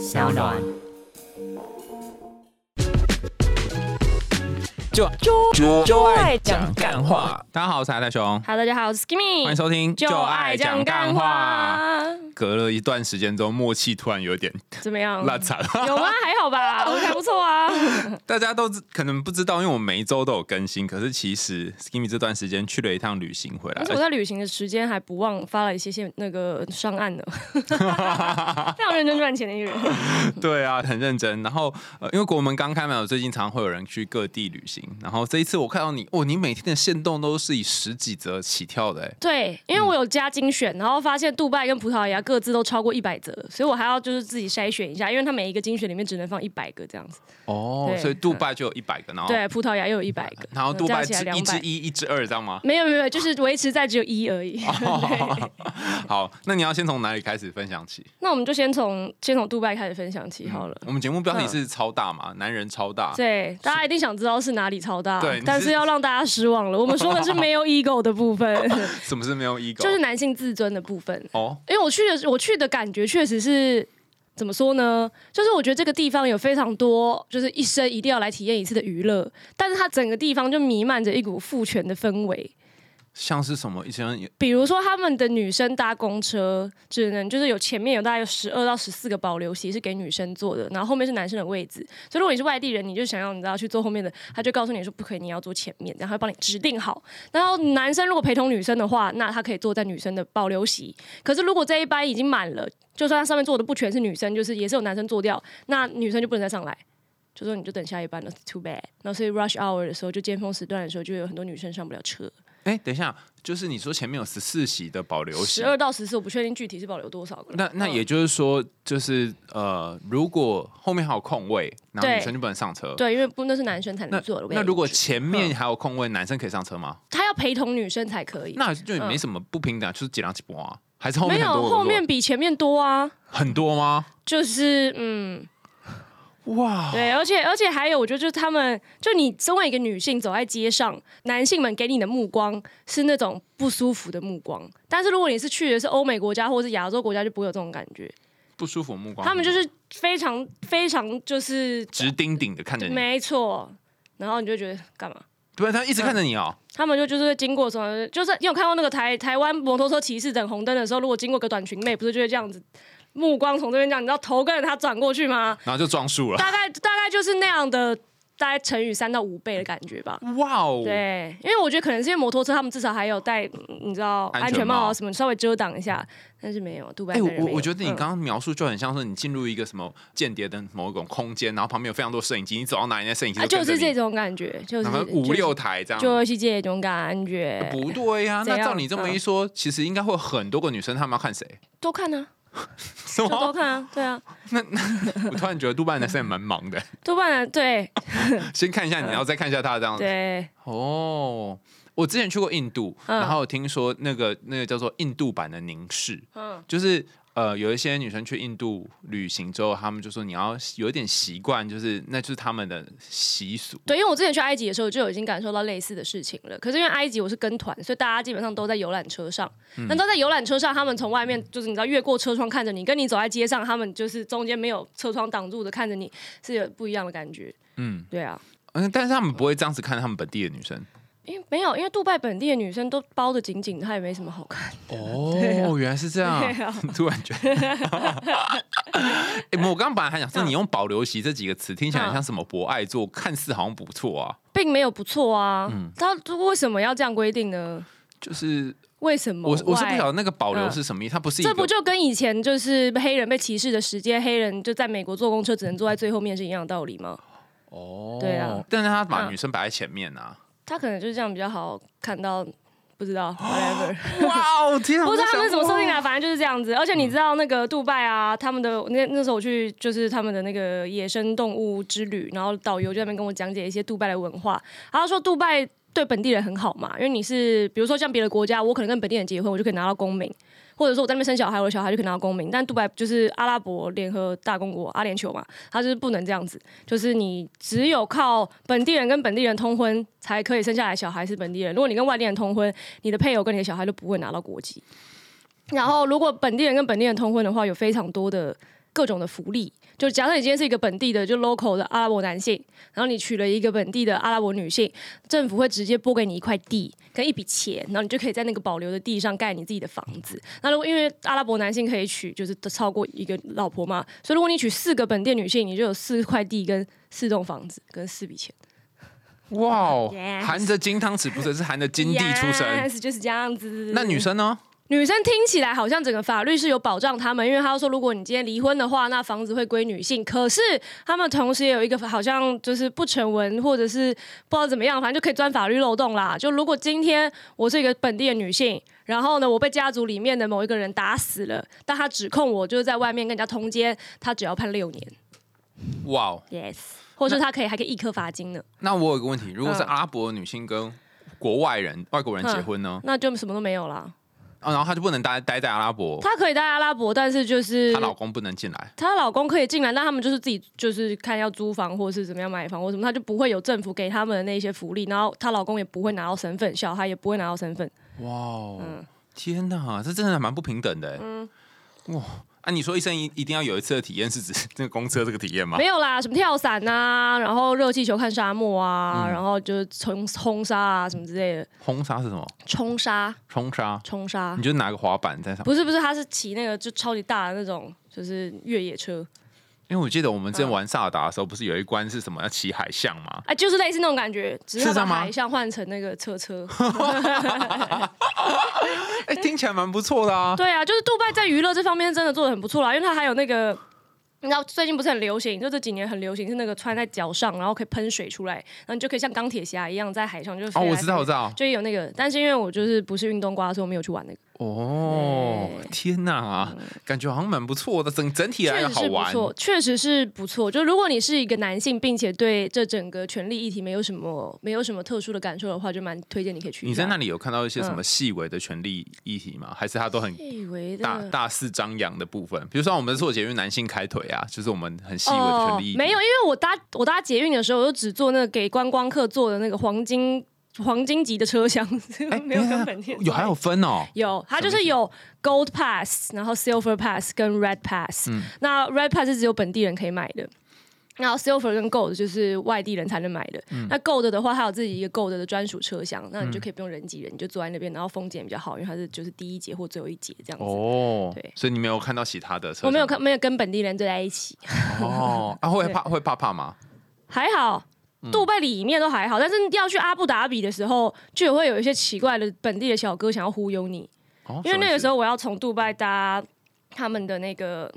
小暖。就就就爱讲干话。大家好，我是海太熊，Hello，大家好，我是 Skimmy，欢迎收听就爱讲干话，隔了一段时间之后，默契突然有点怎么样？拉惨。有吗？还好吧，我还不错啊。大家都知可能不知道，因为我每一周都有更新，可是其实 Skimmy 这段时间去了一趟旅行回来而且，我在旅行的时间还不忘发了一些些那个上岸呢，非常认真赚钱的一个人。对啊，很认真。然后呃，因为国门刚开嘛，最近常常会有人去各地旅行。然后这一次我看到你，哦，你每天的限动都是以十几则起跳的，哎，对，因为我有加精选，然后发现杜拜跟葡萄牙各自都超过一百折，所以我还要就是自己筛选一下，因为它每一个精选里面只能放一百个这样子。哦，所以杜拜就有一百个，然后对，葡萄牙又有一百个，然后杜拜。只一只一，一只二，这样吗？没有没有，就是维持在只有一而已。对好，那你要先从哪里开始分享起？那我们就先从先从杜拜开始分享起好了。我们节目标题是超大嘛，男人超大。对，大家一定想知道是哪里超大，对但是要让大家失望了。我们说的是没有 ego 的部分，什么是没有 ego？就是男性自尊的部分。哦，因为我去的我去的感觉确实是怎么说呢？就是我觉得这个地方有非常多，就是一生一定要来体验一次的娱乐，但是它整个地方就弥漫着一股父权的氛围。像是什么？以前比如说，他们的女生搭公车只能就是有前面有大概有十二到十四个保留席是给女生坐的，然后后面是男生的位置。所以如果你是外地人，你就想要你知道去坐后面的，他就告诉你说不可以，你要坐前面，然后帮你指定好。然后男生如果陪同女生的话，那他可以坐在女生的保留席。可是如果这一班已经满了，就算他上面坐的不全是女生，就是也是有男生坐掉，那女生就不能再上来。就说你就等下一班了，too bad。然后所以 rush hour 的时候，就尖峰时段的时候，就有很多女生上不了车。哎，等一下，就是你说前面有十四席的保留席十，二到十四，我不确定具体是保留多少个。嗯那那也就是说，就是呃，如果后面还有空位，然后女生就不能上车。对，因为不那是男生才能坐的位置。那如果前面还有空位，男生可以上车吗？他要陪同女生才可以，那就也没什么不平等，就是几两几波啊？还是后面没有后面比前面多啊。很多吗？就是嗯，哇，对，而且而且还有，我觉得就是他们，就你身为一个女性走在街上，男性们给你的目光是那种不舒服的目光，但是如果你是去的是欧美国家或者是亚洲国家，就不会有这种感觉。不舒服的目光，他们就是非常非常就是直盯盯的看着你，没错，然后你就觉得干嘛？对，他一直看着你哦。他们就就是会经过什么，就是你有看过那个台台湾摩托车骑士等红灯的时候，如果经过个短裙妹，不是就会这样子，目光从这边这样，你知道头跟着他转过去吗？然后就撞树了。大概大概就是那样的，大概乘以三到五倍的感觉吧。哇哦，对，因为我觉得可能是因为摩托车他们至少还有戴，嗯你知道安全帽帽啊什么，稍微遮挡一下，但是没有，杜拜哎、的人没有我我觉得你嗯刚刚描述就很像是你进入一个什么间谍的某一种空间，然后旁边有非常多摄影机，你走到哪里，那摄影机啊，就是这种感觉，就是五六台这样。就是这种感觉，不对呀、那照你这么一说，其实应该会有很多个女生，她们要看谁？都看啊，什么？看啊，对啊，那我突然觉得杜拜男生也蛮忙的。杜拜男对先看一下你，然后再看一下他这样子。对，哦，我之前去过印度，嗯然后听说那个那个叫做印度版的凝视，嗯。就是呃，有一些女生去印度旅行之后，她们就说你要有一点习惯，就是那就是他们的习俗。对，因为我之前去埃及的时候就已经感受到类似的事情了。可是因为埃及我是跟团，所以大家基本上都在游览车上。嗯那、都在游览车上，他们从外面就是你知道越过车窗看着你，跟你走在街上，他们就是中间没有车窗挡住的看着你，是有不一样的感觉。嗯对啊，嗯，但是他们不会这样子看他们本地的女生。因为没有，因为杜拜本地的女生都包的紧紧的，她也没什么好看。哦，原来是这样对啊，突然觉得。哎、我刚刚本来还想说，你用“保留席”这几个词，听起来很像什么博爱座，看似好像不错啊。并没有不错啊，嗯他为什么要这样规定呢？就是为什么？我我是不？晓得那个保留是什么意思，它不是这不就跟以前就是黑人被歧视的时间，黑人就在美国坐公车只能坐在最后面是一样的道理吗？哦，对啊，但是他把嗯女生摆在前面啊。他可能就是这样比较好看到，不知道 whatever，哇哦，天啊！不知道他们怎么设定的。的，反正就是这样子。而且你知道那个杜拜啊，他们的那那时候我去就是他们的那个野生动物之旅，然后导游就在那边跟我讲解一些杜拜的文化，他说杜拜。对本地人很好嘛，因为你是比如说像别的国家，我可能跟本地人结婚，我就可以拿到公民，或者说我在那边生小孩，我的小孩就可以拿到公民。但杜拜就是阿拉伯联合大公国阿联酋嘛，他就是不能这样子，就是你只有靠本地人跟本地人通婚才可以生下来小孩是本地人。如果你跟外地人通婚，你的配偶跟你的小孩就不会拿到国籍。然后，如果本地人跟本地人通婚的话，有非常多的各种的福利。就假设你今天是一个本地的就 local 的阿拉伯男性，然后你娶了一个本地的阿拉伯女性，政府会直接拨给你一块地跟一笔钱，然后你就可以在那个保留的地上盖你自己的房子。那如果因为阿拉伯男性可以娶就是超过一个老婆嘛，所以如果你娶四个本地女性，你就有四块地跟四栋房子跟四笔钱。哇哦含着金汤匙不是是含着金地出生。Yes，就是这样子。那女生呢？女生听起来好像整个法律是有保障他们，因为他说如果你今天离婚的话，那房子会归女性。可是他们同时也有一个好像就是不成文或者是不知道怎么样，反正就可以钻法律漏洞啦。就如果今天我是一个本地的女性，然后呢我被家族里面的某一个人打死了，但他指控我就是在外面跟人家通奸，他只要判六年哇哦！，yes，或者是他可以还可以一颗罚金呢，那我有个问题，如果是嗯阿拉伯女性跟国外人、外国人结婚呢？那就什么都没有啦。哦，然后她就不能待待在阿拉伯，她可以待阿拉伯，但是就是她老公不能进来。她老公可以进来，但他们就是自己就是看要租房或是怎么样买房或什么，他就不会有政府给他们的那些福利，然后她老公也不会拿到身份，小孩也不会拿到身份。哇哦！嗯天哪，这真的蛮不平等的嗯。哇！啊，你说一生一一定要有一次的体验，是指 这个公车这个体验吗没？有啦，什么跳伞啊，然后热气球看沙漠啊，嗯然后就是冲冲沙啊什么之类的，轰沙是什么？冲沙冲沙？冲沙你，就拿个滑板在上面。不是不是，他是骑那个就超级大的那种，就是越野车，因为我记得我们之前嗯玩萨尔达的时候，不是有一关是什么要骑海象吗？啊，就是类似那种感觉，只是他把海象换成那个车车。哎、听起来蛮不错的啊。对啊，就是杜拜在娱乐这方面真的做的很不错啦，因为它还有那个。你知道最近不是很流行，就这几年很流行是那个穿在脚上，然后可以喷水出来，然后你就可以像钢铁侠一样在海上就是飞哦，我知道，我知道。就有那个，但是因为我就是不是运动瓜，所以我没有去玩那个。哦，天哪，感觉好像蛮不错的，整整体来好玩。错，确实是不错。就如果你是一个男性，并且对这整个权利议题没有什么没有什么特殊的感受的话，就蛮推荐你可以去。你在那里有看到一些什嗯么细微的权利议题吗？还是他都很细微的大大肆张扬的部分？比如说我们做捷运男性开腿啊，就是我们很细微的权利议题。哦没有，因为我搭我搭捷运的时候，我就只坐那个给观光客坐的那个黄金黄金级的车厢，没有跟本地人有还有分哦。有，它就是有 Gold Pass，然后 Silver Pass 跟 Red Pass。那嗯 Red Pass 是只有本地人可以买的，然后 Silver 跟 Gold 就是外地人才能买的。嗯那 Gold 的话，它有自己一个 Gold 的专属车厢，那你就可以不用人挤人，你就坐在那边，然后风景比较好，因为它是就是第一节或最后一节这样子。哦，对所以你没有看到其他的车？我没有看，没有跟本地人坐在一起，哦，啊，会 对怕会怕怕吗？还好。嗯。杜拜里面都还好，但是要去阿布达比的时候，就也会有一些奇怪的本地的小哥想要忽悠你。哦，因为那个时候候我要从杜拜搭他们的那个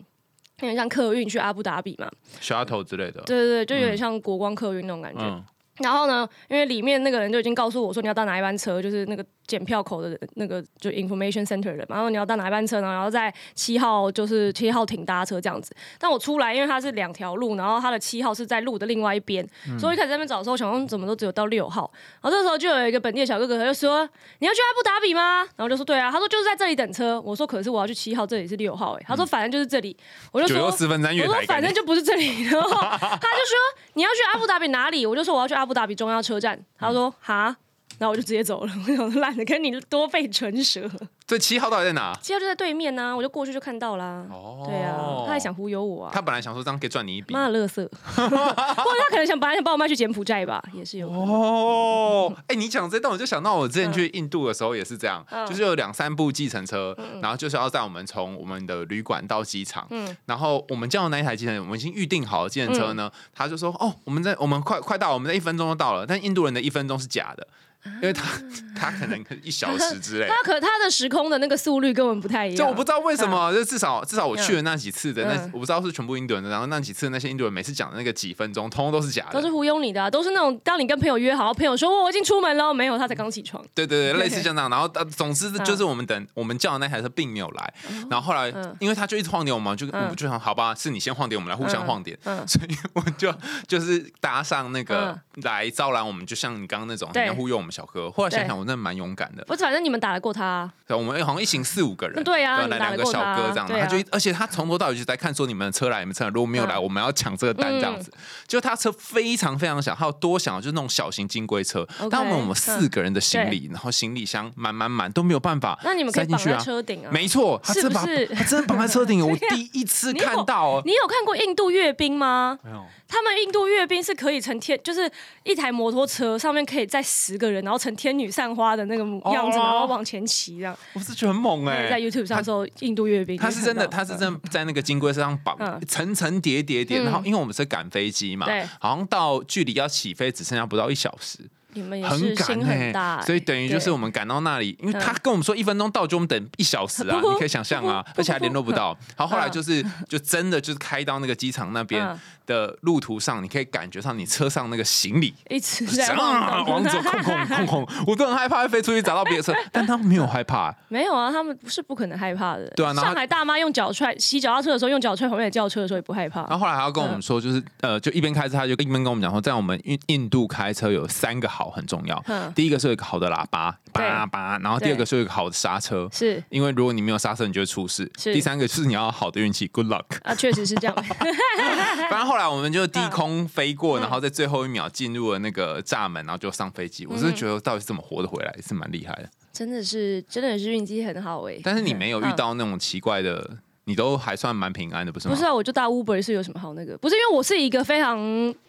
有点像客运去阿布达比嘛，shuttle 之类的，对对对，就有点像国光客运那种感觉。嗯，然后呢，因为里面那个人就已经告诉我说你要搭哪一班车，就是那个检票口的那个就 information center 的嘛，然后你要搭哪一班车呢？然后在七号就是七号停搭车这样子。但我出来，因为它是两条路，然后它的七号是在路的另外一边，所以一开始在那边找的时候，想说怎么都只有到六号。然后这时候就有一个本地的小哥哥，他就说你要去阿布达比吗？然后就说对啊，他说就是在这里等车。我说可是我要去七号，这里是六号哎、他说反正就是这里，我就说我说反正就不是这里，然后他就说你要去阿布达比哪里？我就说我要去阿布达比中央车站。他说哈，然后我就直接走了。我想说懒得跟你多费唇舌，这七号到底在哪？七号就在对面呢、我就过去就看到啦。哦对啊，他还想忽悠我啊他，本来想说这样可以赚你一笔。妈的乐色，或者他可能想本来想把我卖去柬埔寨吧，也是有。哦，哎、你讲这段我就想到我之前去印度的时候也是这样，嗯就是有两三部计程车，然后就是要载我们从我们的旅馆到机场，嗯然后我们叫的那一台计程车，我们已经预定好了计程车呢，他就说哦，我们在我们快快到，我们在一分钟就到了，但印度人的一分钟是假的，因为他他可能一小时之类的。他可他的时空的那个速率跟我们不太一样，就我不知道为什么，就至少至少我去的嗯那几次的那，嗯我不知道是全部印度人的，然后那几次那些印度人每次讲的那个几分钟，通通都是假的都。是忽悠你的啊、都是那种当你跟朋友约好，朋友说哦我已经出门了，没有，他才刚起床。对对对，类似像这样。然后呃，总之就是我们等我们叫的那台车并没有来，然后后来嗯因为他就一直晃点我们，就我嗯们就想好吧，是你先晃点，我们来互相晃点。嗯，所以我就就是搭上那个来招揽我们，就像你刚刚那种对要忽悠我们小哥。后来想想，我真的蛮勇敢的。我反正你们打得过他啊、对我我们好像一行四五个人，对啊你来两个小哥这样，对啊他就而且他从头到尾就在看说你们的车来，你们车来，如果没有来，嗯我们要抢这个单这样子。就他车非常非常小，他有多小，就是那种小型金龟车。但我们我们四个人的行李，然后行李箱满满满都没有办法那你们可以绑在塞进去啊。车顶啊。没错，他真把是不是他真的绑在车顶，我第一次看到哦。你有看过印度阅兵吗？没有，他们印度阅兵是可以成天，就是一台摩托车上面可以载十个人，然后成天女散花的那个样子，哦然后往前骑这样。我是觉得很猛哎、在 YouTube 上搜印度阅兵，他是真的，他是真的在那个金龟车上绑嗯。层层叠叠叠，嗯。然后因为我们是赶飞机嘛对，好像到距离要起飞只剩下不到一小时，你们也很是心赶欸很大欸，所以等于就是我们赶到那里，因为嗯他跟我们说一分钟到，就我们等一小时啊，你可以想象啊而且还联络不到。然后后来嗯就是就真的就是开到那个机场那边嗯的路途上，你可以感觉上你车上那个行李。一直在。往走，空空空空，我都很害怕会飞出去砸到别的车，但他们没有害怕，没有啊，他们不是不可能害怕的。对啊上海大妈用脚踹骑脚踏车的时候，用脚踹旁边的轿车的时候也不害怕然。后后来还要跟我们说，就是呃，就一边开车，他就一边跟我们讲说，在我们印印度开车有三个好很重要。嗯，第一个是有一个好的喇叭，叭叭，然后第二个是有一个好的刹车，是因为如果你没有刹车，你就会出事。是第三个就是你要好的运气，good luck。啊，确实是这样。反正后来我们就低空飞过，嗯然后在最后一秒进入了那个闸门，然后就上飞机。我是觉得到底是怎么活得回来，是蛮厉害的。真的是，真的是运气很好哎。但是你没有遇嗯到那种奇怪的，你都还算蛮平安的，不是吗？不是啊，我就搭 Uber 是有什么好那个？不是因为我是一个非常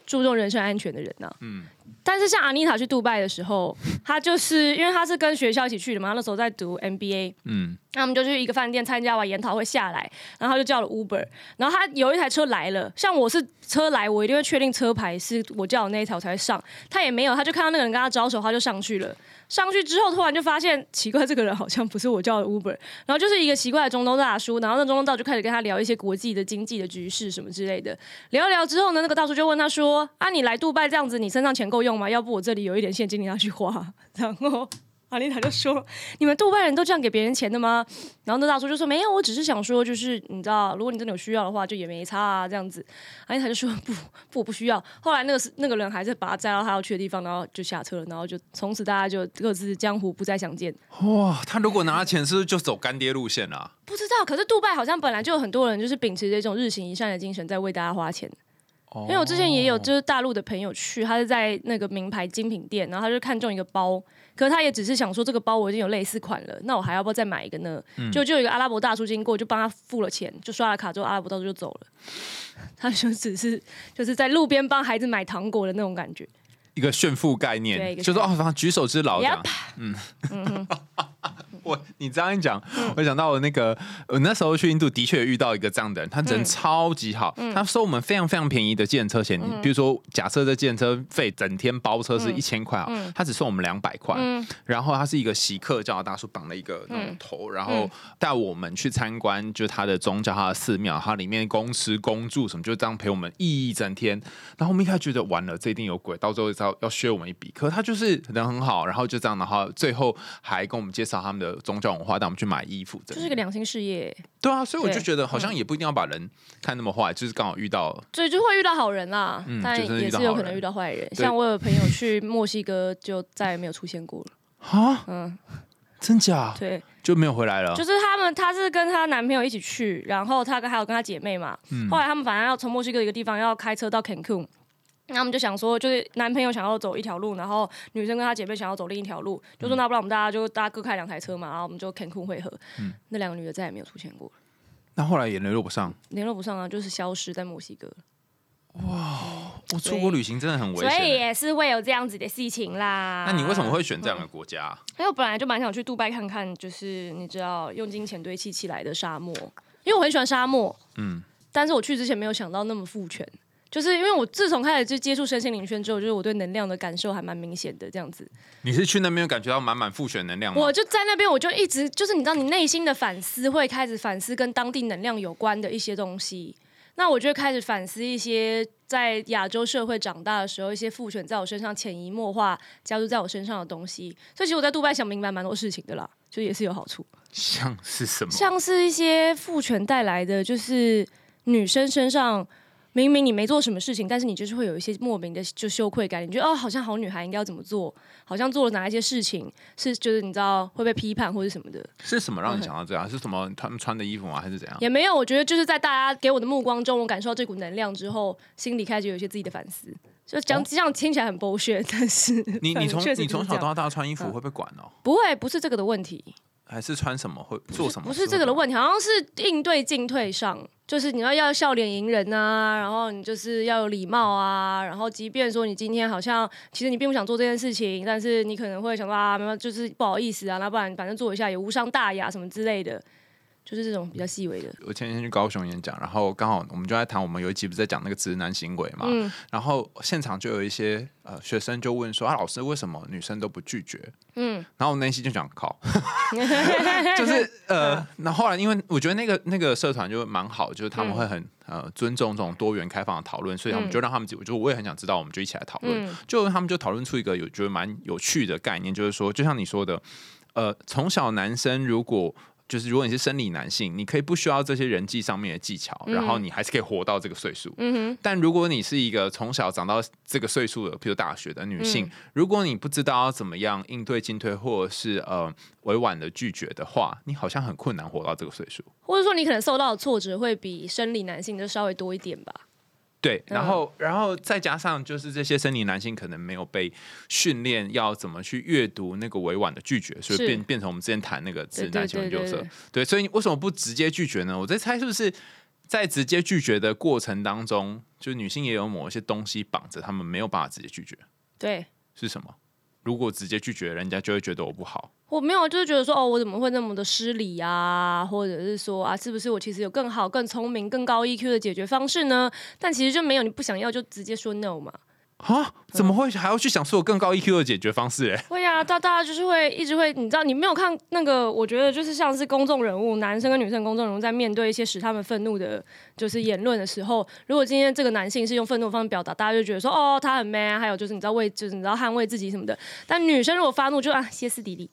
注重人身安全的人呐、嗯但是像阿妮塔去杜拜的时候，她就是因为她是跟学校一起去的嘛，她那时候在读 MBA，嗯，那我们就去一个饭店参加完研讨会下来，然后她就叫了 Uber，然后她有一台车来了，像我是车来，我一定会确定车牌是我叫的那一台我才会上，她也没有，她就看到那个人跟她招手，她就上去了。上去之后，突然就发现奇怪，这个人好像不是我叫的 Uber，然后就是一个奇怪的中东大叔，然后那中东大叔就开始跟他聊一些国际的经济的局势什么之类的。聊一聊之后呢，那个大叔就问他说：“啊，你来杜拜这样子，你身上钱够用吗？要不我这里有一点现金，你拿去花。”然后阿丽塔就说：“你们杜拜人都这样给别人钱的吗？”然后那大叔就说：“没有，我只是想说，就是你知道，如果你真的有需要的话，就也没差啊，这样子。”阿丽塔就说：“不 不，我不需要。”后来那个是那个人还是把他载到他要去的地方，然后就下车了，然后就从此大家就各自江湖不再相见。哇，他如果拿了钱，是不是就走干爹路线了啊、不知道，可是杜拜好像本来就有很多人就是秉持着一种日行一善的精神，在为大家花钱。因为我之前也有就是大陆的朋友去，他是在那个名牌精品店，然后他就看中一个包，可他也只是想说这个包我已经有类似款了，那我还要不要再买一个呢？就就有一个阿拉伯大叔经过，就帮他付了钱，就刷了卡之后，阿拉伯大叔就走了。他就只是就是在路边帮孩子买糖果的那种感觉。一个炫富概念，就是哦，反正举手之劳这样。Yep。我你这样一讲，我想到我那个我那时候去印度，的确遇到一个这样的人，他人超级好，他收我们非常非常便宜的计程车钱。比如说，假设这计程车费整天包车是一千块啊，他只收我们两百块。然后他是一个锡克教的大叔，绑了一个那种头，然后带我们去参观，就是他的宗教、他的寺庙，他里面公吃公住什么，就这样陪我们一整天。然后我们一开始觉得完了，这一定有鬼，到最后要要削我们一笔。可他就是人很好，然后就这样，然后最后还跟我们介绍他们的宗教文化，带我们去买衣服，真的就是个良心事业，对啊，所以我就对觉得好像也不一定要把人看那么坏，就是刚好遇到，所以就会遇到好人啦，嗯也是有可能遇到坏人。像我有朋友去墨西哥，就再也没有出现过了。啊，嗯，真假对，就没有回来了。就是他们，她是跟她男朋友一起去，然后她跟还有跟她姐妹嘛。嗯后来他们反正要从墨西哥一个地方要开车到 Cancun，那我们就想说，就是男朋友想要走一条路，然后女生跟她姐妹想要走另一条路，就嗯说那不然我们大家就大家各开两台车嘛，然后我们就 Cancun 会合。嗯那两个女的再也没有出现过了，那后来也联络不上。联络不上啊，就是消失在墨西哥。哇我出国旅行真的很危险所以也是会有这样子的事情啦。那你为什么会选这样的国家啊？因为我本来就蛮想去杜拜看看，就是你知道用金钱堆砌起来的沙漠，因为我很喜欢沙漠，嗯，但是我去之前没有想到那么父权，就是因为我自从开始就接触身心灵圈之后，就是我对能量的感受还蛮明显的这样子。你是去那边感觉到满满复选能量吗？我就在那边，我就一直就是你知道，你内心的反思会开始反思跟当地能量有关的一些东西。那我就会开始反思一些在亚洲社会长大的时候，一些父权在我身上潜移默化加入在我身上的东西。所以其实我在杜拜想明白蛮多事情的啦，就也是有好处。像是什么？像是一些父权带来的，就是女生身上明明你没做什么事情，但是你就是会有一些莫名的就羞愧感，你觉得哦，好像好女孩应该要怎么做，好像做了哪一些事情是就是你知道会被批判或者什么的，是什么让你想到这样？是什么他们穿的衣服吗？还是怎样？也没有，我觉得就是在大家给我的目光中，我感受到这股能量之后，心里开始有一些自己的反思。就讲这样听起来很剥削，但是你你从 你从小到大穿衣服会被管哦，不会不是这个的问题，还是穿什么会做什么？不是这个的问题，好像是应对进退上，就是你要要笑脸迎人啊，然后你就是要有礼貌啊，然后即便说你今天好像其实你并不想做这件事情，但是你可能会想到啊，没有就是不好意思啊，那不然反正做一下也无伤大雅什么之类的，就是这种比较细微的。我前几天去高雄演讲，然后刚好我们就在谈，我们有一集不是在讲那个直男行为嘛，嗯然后现场就有一些呃学生就问说啊，老师为什么女生都不拒绝？嗯，然后我内心就想靠，就是呃，那后来因为我觉得那个那个社团就蛮好，就是他们会很、呃尊重这种多元开放的讨论，所以他们嗯就让他们自己，我就我也很想知道，我们就一起来讨论。嗯就他们就讨论出一个有觉得蛮有趣的概念，就是说，就像你说的，呃，从小男生如果就是如果你是生理男性，你可以不需要这些人际上面的技巧，然后你还是可以活到这个岁数。嗯但如果你是一个从小长到这个岁数的，譬如大学的女性，嗯如果你不知道要怎么样应对进退，或者是呃委婉的拒绝的话，你好像很困难活到这个岁数。或者说你可能受到的挫折会比生理男性就稍微多一点吧。对，嗯。然后，然后再加上就是这些生理男性可能没有被训练要怎么去阅读那个委婉的拒绝，所以变变成我们之前谈那个直男行为诱色对。所以为什么不直接拒绝呢？我在猜是不是在直接拒绝的过程当中，就是女性也有某一些东西绑着，他们没有办法直接拒绝，对，是什么？如果直接拒绝，人家就会觉得我不好。我没有，就是觉得说，哦，我怎么会那么的失礼啊？或者是说啊，是不是我其实有更好、更聪明、更高 EQ 的解决方式呢？但其实就没有，你不想要就直接说 no 嘛。啊？怎么会还要去想出有更高 EQ 的解决方式？哎，会啊，大大家就是会一直会，你知道，你没有看那个，我觉得就是像是公众人物，男生跟女生公众人物在面对一些使他们愤怒的，就是言论的时候，如果今天这个男性是用愤怒的方式表达，大家就觉得说，哦，他很 man，啊还有就是你知道为，就是你知道捍卫自己什么的。但女生如果发怒就啊歇斯底里，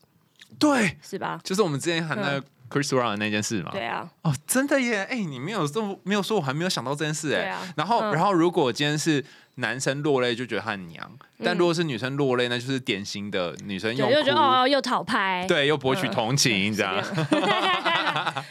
对，是吧？就是我们之前喊那个 Chris Brown 的那件事嘛。对啊，哦，真的耶！哎、你没有说没有说，我还没有想到这件事哎。啊然后，嗯然后如果今天是男生落泪，就觉得他很娘；但嗯如果是女生落泪，那就是典型的女生用对，就觉得，哦又讨拍，对，又博取嗯同情，这样。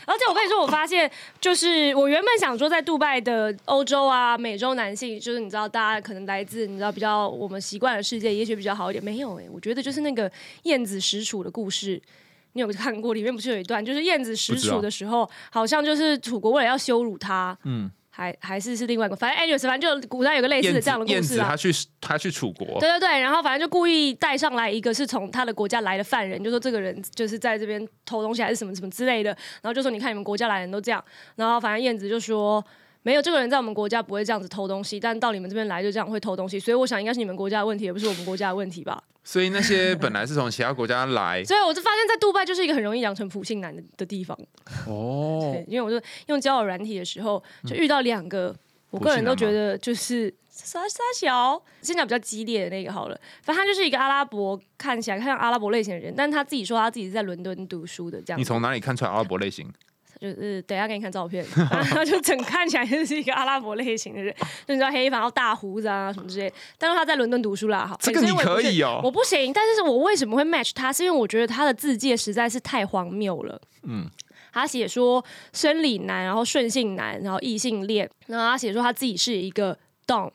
而且我跟你说，我发现就是我原本想说，在杜拜的欧洲啊、美洲男性，就是你知道，大家可能来自你知道比较我们习惯的世界，也许比较好一点。没有哎、我觉得就是那个燕子食楚的故事。你有看过？里面不是有一段，就是燕子食不知道楚的时候，好像就是楚国为了要羞辱他，嗯，还还是是另外一个，反正 anyways，反正就古代有个类似的这样的故事啊燕子他。去他去楚国，对对对，然后反正就故意带上来一个是从他的国家来的犯人，就说这个人就是在这边偷东西还是什么什么之类的，然后就说你看你们国家来的人都这样，然后反正燕子就说没有这个人在我们国家不会这样子偷东西，但到你们这边来就这样会偷东西，所以我想应该是你们国家的问题，而不是我们国家的问题吧。所以那些本来是从其他国家来，所以我就发现，在杜拜就是一个很容易养成普信男的的地方，哦对，，因为我就用交友软体的时候就遇到两个，我个人都觉得就是。傻傻小，先讲比较激烈的那个好了。反正他就是一个阿拉伯，看起来像阿拉伯类型的人，但是他自己说他自己是在伦敦读书的，这样。你从哪里看出来阿拉伯类型？就是等一下给你看照片，然后就整看起来就是一个阿拉伯类型的人，就你知道黑发，然后大胡子啊什么之类。但是他在伦敦读书啦，好，这个你可以哦我不行。但是我为什么会 match 他？是因为我觉得他的字界实在是太荒谬了。嗯嗯，他写说生理男，然后顺性男，然后异性恋，然后他写说他自己是一个 dom。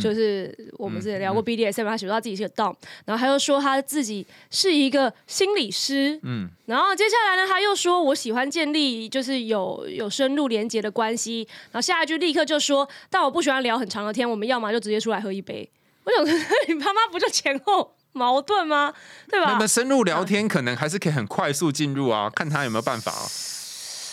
就是我们之前聊过 BDSM，、他写说他自己是个 dom，然后他又说他自己是一个心理师，嗯，然后接下来呢，他又说我喜欢建立就是有有深入连接的关系，然后下一句立刻就说，但我不喜欢聊很长的天，我们要么就直接出来喝一杯。我想说，你妈妈不就前后矛盾吗？对吧那么深入聊天，可能还是可以很快速进入啊，看他有没有办法啊。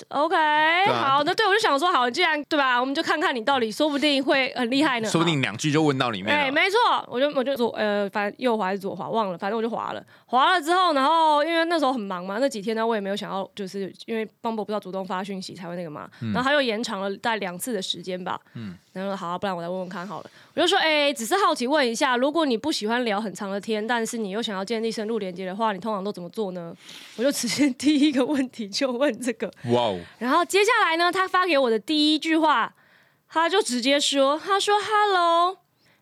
？OK，、啊好，那对我就想说，好，既然对吧，我们就看看你到底，说不定会很厉害呢。说不定两句就问到里面哎、了。没错，我就我就左呃，反正右滑还是左滑，忘了，反正我就滑了。滑了之后，然后因为那时候很忙嘛，那几天呢，我也没有想要，就是因为 Bumble 不知道主动发讯息才会那个嘛，然后他又延长了大概两次的时间吧。嗯，然后说好、啊，不然我来问问看好了。我就说，哎、只是好奇问一下，如果你不喜欢聊很长的天，但是你又想要建立深入连接的话，你通常都怎么做呢？我就直接第一个问题就问这个。哇哦，然后接下来呢，他发给我的第一句话他就直接说，他说 “Hello,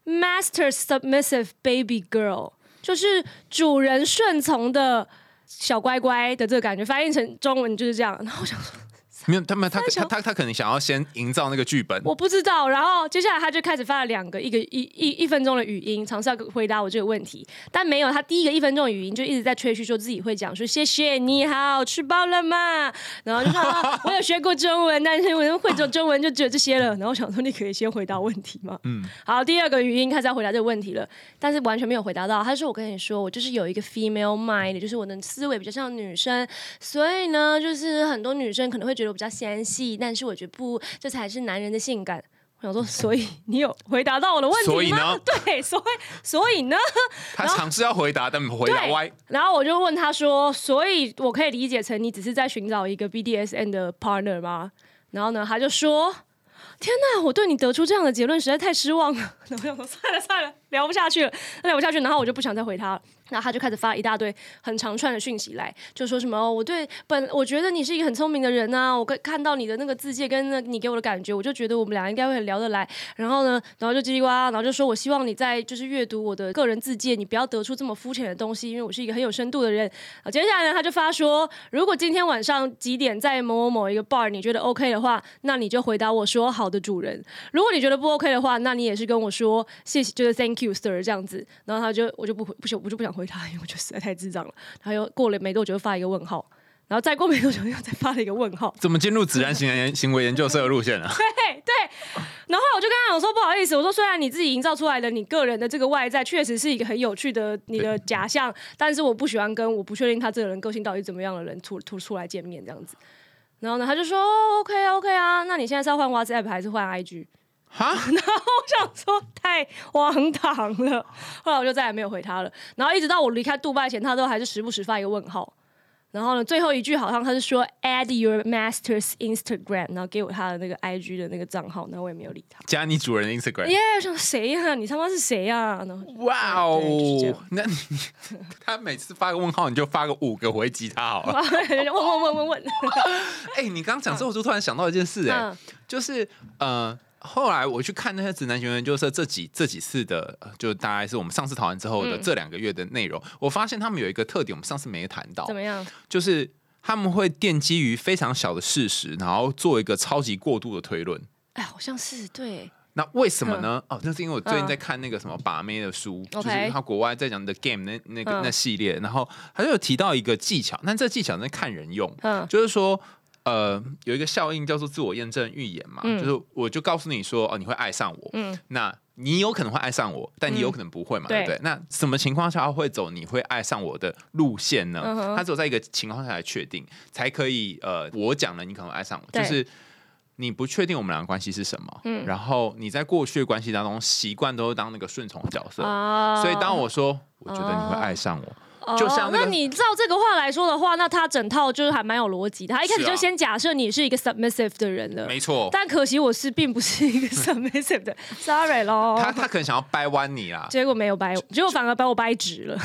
Master Submissive Baby Girl”，就是主人顺从的小乖乖的这个感觉，翻译成中文就是这样。然后我想说。没有，他们他他他他可能想要先营造那个剧本，我不知道，然后接下来他就开始发了两个一个一一一分钟的语音，尝试要回答我这个问题，但没有，他第一个一分钟的语音就一直在吹嘘说自己会讲，说谢谢你好，吃饱了吗？然后就说、啊、我有学过中文，但是我会讲中文就只有这些了。然后我想说你可以先回答问题吗？嗯，好，第二个语音开始要回答这个问题了，但是完全没有回答到。他说我跟你说，我就是有一个 female mind，就是我的思维比较像女生，所以呢，就是很多女生可能会觉得我比较纤细，但是我觉得不，这才是男人的性感。我想说，所以你有回答到我的问题吗？所以呢 对，所以所以呢？他尝试要回答，但回答歪。然后我就问他说：“所以我可以理解成你只是在寻找一个 BDSN 的 partner 吗？”然后呢，他就说：“天哪，我对你得出这样的结论实在太失望了。”然后我想说：“算了算了，聊不下去了，聊不下去。”然后我就不想再回他了。然后他就开始发一大堆很长串的讯息来，就说什么、哦我对本我觉得你是一个很聪明的人呐、我看看到你的那个字界跟那你给我的感觉，我就觉得我们俩应该会很聊得来。然后呢，然后就叽里呱，然后就说我希望你在就是阅读我的个人字界，你不要得出这么肤浅的东西，因为我是一个很有深度的人。啊，接下来呢，他就发说，如果今天晚上几点在某某某一个 bar 你觉得 OK 的话，那你就回答我说好的主人。如果你觉得不 OK 的话，那你也是跟我说谢谢，就是 Thank you sir 这样子。然后他就我就不回不行我就不想回他，因为我觉得实在太智障了。他又过了没多久又发一个问号，然后再过没多久又再发了一个问号。怎么进入自然行为行为研究社的路线了？对对，然后我就跟他讲说不好意思，我说虽然你自己营造出来的你个人的这个外在确实是一个很有趣的你的假象，但是我不喜欢跟我不确定他这个人个性到底怎么样的人出出出来见面这样子。然后呢，他就说、哦 OK OK 啊，那你现在是要换 WhatsApp 还是换 IG？哈，然后我想说太荒唐了，后来我就再也没有回他了。然后一直到我离开杜拜前，他都还是时不时发一个问号。然后呢，最后一句好像他是说 add your master's Instagram，然后给我他的那个 IG 的那个账号，然后我也没有理他。加你主人的 Instagram。耶、我想谁呀、你他妈是谁呀、然后哇哦样，那你 他每次发个问号，你就发个五个回击他好了。问问问问问，哎、你刚刚讲这，我就突然想到一件事、哎、嗯就是呃，后来我去看那些指南行为研究社这几这几次的，呃就大概是我们上次讨论之后的嗯这两个月的内容，我发现他们有一个特点，我们上次没谈到怎，么样？就是他们会奠基于非常小的事实，然后做一个超级过度的推论。哎，好像是对，那为什么呢？哦，那是因为我最近在看那个什么把妹的书，就是他国外在讲的 game 那那个、嗯那系列，然后他就有提到一个技巧，但这技巧在看人用，嗯就是说。呃，有一个效应叫做自我验证预言嘛，嗯就是我就告诉你说，哦，你会爱上我，嗯那你有可能会爱上我，但你有可能不会嘛，嗯对不对？那什么情况下会走你会爱上我的路线呢？它只有在一个情况下来确定，才可以呃，我讲了你可能会爱上我，就是你不确定我们两个关系是什么，嗯然后你在过去的关系当中习惯都是当那个顺从的角色，啊所以当我说我觉得你会爱上我，就像哦那你照这个话来说的话，那他整套就是还蛮有逻辑的。他一开始就先假设你是一个 submissive 的人了，没错，但可惜我是并不是一个 submissive 的，sorry 咯。他他可能想要掰弯你啦，结果没有掰，结果反而把我掰直了。